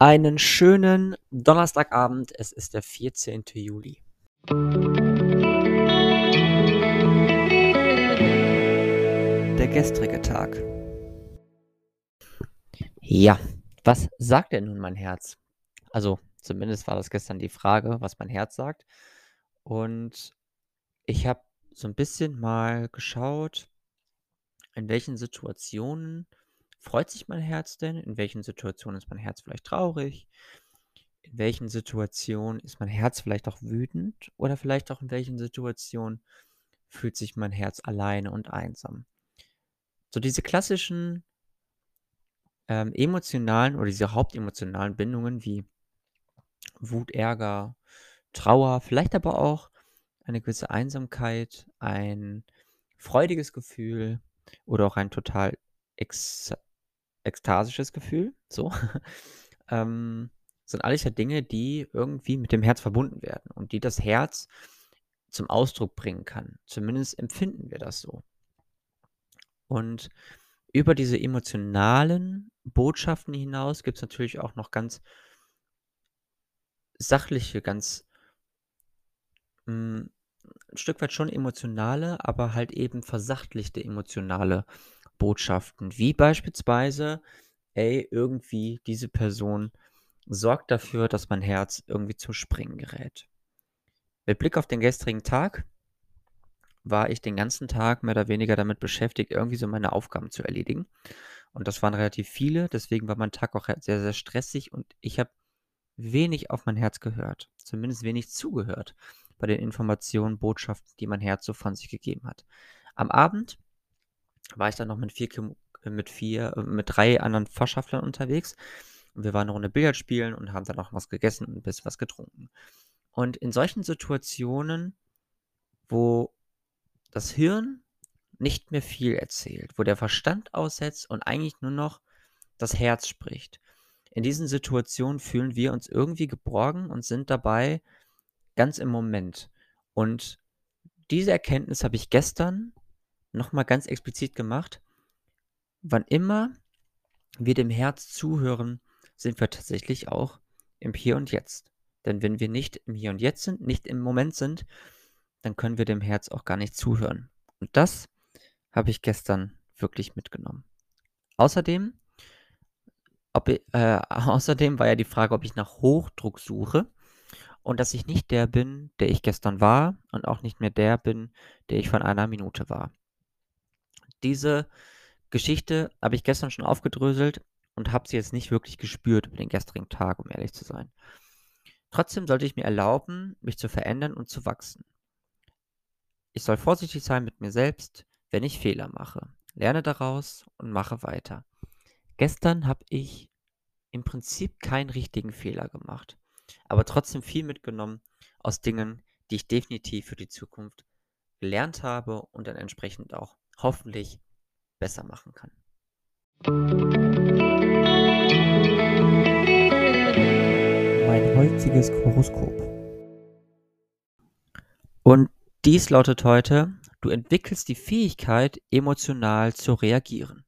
Einen schönen Donnerstagabend. Es ist der 14. Juli. Der gestrige Tag. Ja, was sagt denn nun mein Herz? Also, zumindest war das gestern die Frage, was mein Herz sagt. Und ich habe so ein bisschen mal geschaut, in welchen Situationen freut sich mein Herz denn? In welchen Situationen ist mein Herz vielleicht traurig? In welchen Situationen ist mein Herz vielleicht auch wütend? Oder vielleicht auch in welchen Situationen fühlt sich mein Herz alleine und einsam? So diese klassischen ähm, emotionalen oder diese hauptemotionalen Bindungen wie Wut, Ärger, Trauer, vielleicht aber auch eine gewisse Einsamkeit, ein freudiges Gefühl oder auch ein total ex ekstasisches Gefühl, so, ähm, sind alles ja Dinge, die irgendwie mit dem Herz verbunden werden und die das Herz zum Ausdruck bringen kann. Zumindest empfinden wir das so. Und über diese emotionalen Botschaften hinaus gibt es natürlich auch noch ganz sachliche, ganz mh, hm, ein Stück weit schon emotionale, aber halt eben versachtlichte emotionale Botschaften, wie beispielsweise, ey, irgendwie diese Person sorgt dafür, dass mein Herz irgendwie zum Springen gerät. Mit Blick auf den gestrigen Tag war ich den ganzen Tag mehr oder weniger damit beschäftigt, irgendwie so meine Aufgaben zu erledigen. Und das waren relativ viele, deswegen war mein Tag auch sehr, sehr stressig und ich habe wenig auf mein Herz gehört, zumindest wenig zugehört bei den Informationen, Botschaften, die mein Herz so von sich gegeben hat. Am Abend war ich dann noch mit vier, mit vier, äh, mit drei anderen Fachschaftlern unterwegs. Und wir waren eine Runde Billard spielen und haben dann noch was gegessen und ein bisschen was getrunken. Und in solchen Situationen, wo das Hirn nicht mehr viel erzählt, wo der Verstand aussetzt und eigentlich nur noch das Herz spricht. In diesen Situationen fühlen wir uns irgendwie geborgen und sind dabei ganz im Moment. Und diese Erkenntnis habe ich gestern nochmal ganz explizit gemacht. Wann immer wir dem Herz zuhören, sind wir tatsächlich auch im Hier und Jetzt. Denn wenn wir nicht im Hier und Jetzt sind, nicht im Moment sind, dann können wir dem Herz auch gar nicht zuhören. Und das habe ich gestern wirklich mitgenommen. Außerdem, ob, äh, außerdem war ja die Frage, ob ich nach Hochdruck suche und dass ich nicht der bin, der ich gestern war und auch nicht mehr der bin, der ich von einer Minute war. Diese Geschichte habe ich gestern schon aufgedröselt und habe sie jetzt nicht wirklich gespürt über den gestrigen Tag, um ehrlich zu sein. Trotzdem sollte ich mir erlauben, mich zu verändern und zu wachsen. Ich soll vorsichtig sein mit mir selbst, wenn ich Fehler mache. Lerne daraus und mache weiter. Gestern habe ich im Prinzip keinen richtigen Fehler gemacht, aber trotzdem viel mitgenommen aus Dingen, die ich definitiv für die Zukunft gelernt habe und dann entsprechend auch hoffentlich besser machen kann. Mein heutiges Horoskop. Und dies lautet heute, du entwickelst die Fähigkeit, emotional zu reagieren.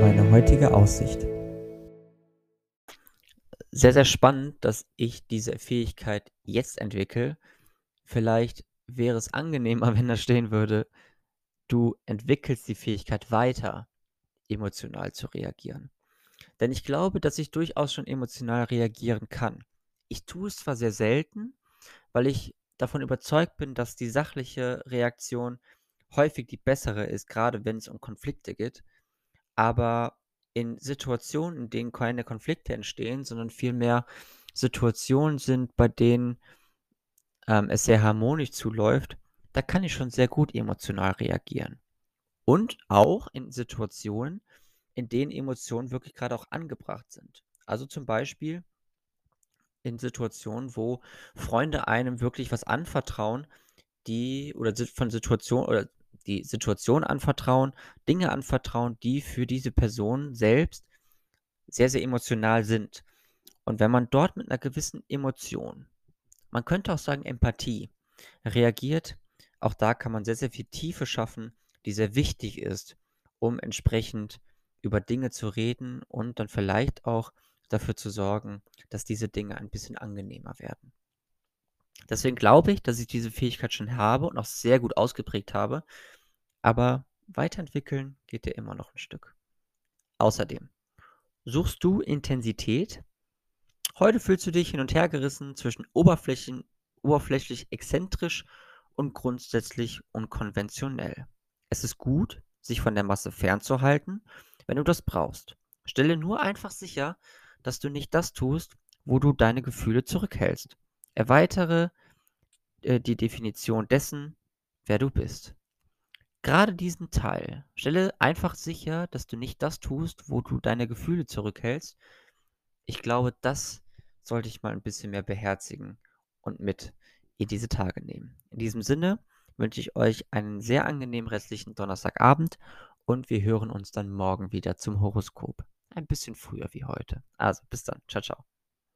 Meine heutige Aussicht sehr, sehr spannend, dass ich diese Fähigkeit jetzt entwickle. Vielleicht wäre es angenehmer, wenn da stehen würde, du entwickelst die Fähigkeit weiter, emotional zu reagieren. Denn ich glaube, dass ich durchaus schon emotional reagieren kann. Ich tue es zwar sehr selten, weil ich davon überzeugt bin, dass die sachliche Reaktion häufig die bessere ist, gerade wenn es um Konflikte geht. Aber in Situationen, in denen keine Konflikte entstehen, sondern vielmehr Situationen sind, bei denen ähm, es sehr harmonisch zuläuft, da kann ich schon sehr gut emotional reagieren. Und auch in Situationen, in denen Emotionen wirklich gerade auch angebracht sind. Also zum Beispiel in Situationen, wo Freunde einem wirklich was anvertrauen, die oder von Situationen oder die Situation anvertrauen, Dinge anvertrauen, die für diese Person selbst sehr, sehr emotional sind. Und wenn man dort mit einer gewissen Emotion, man könnte auch sagen Empathie, reagiert, auch da kann man sehr, sehr viel Tiefe schaffen, die sehr wichtig ist, um entsprechend über Dinge zu reden und dann vielleicht auch dafür zu sorgen, dass diese Dinge ein bisschen angenehmer werden. Deswegen glaube ich, dass ich diese Fähigkeit schon habe und auch sehr gut ausgeprägt habe, aber weiterentwickeln geht ja immer noch ein Stück. Außerdem, suchst du Intensität? Heute fühlst du dich hin und her gerissen zwischen Oberflächen, oberflächlich exzentrisch und grundsätzlich unkonventionell. Es ist gut, sich von der Masse fernzuhalten, wenn du das brauchst. Stelle nur einfach sicher, dass du nicht das tust, wo du deine Gefühle zurückhältst. Erweitere äh, die Definition dessen, wer du bist. Gerade diesen Teil. Stelle einfach sicher, dass du nicht das tust, wo du deine Gefühle zurückhältst. Ich glaube, das sollte ich mal ein bisschen mehr beherzigen und mit in diese Tage nehmen. In diesem Sinne wünsche ich euch einen sehr angenehmen restlichen Donnerstagabend und wir hören uns dann morgen wieder zum Horoskop. Ein bisschen früher wie heute. Also bis dann. Ciao, ciao.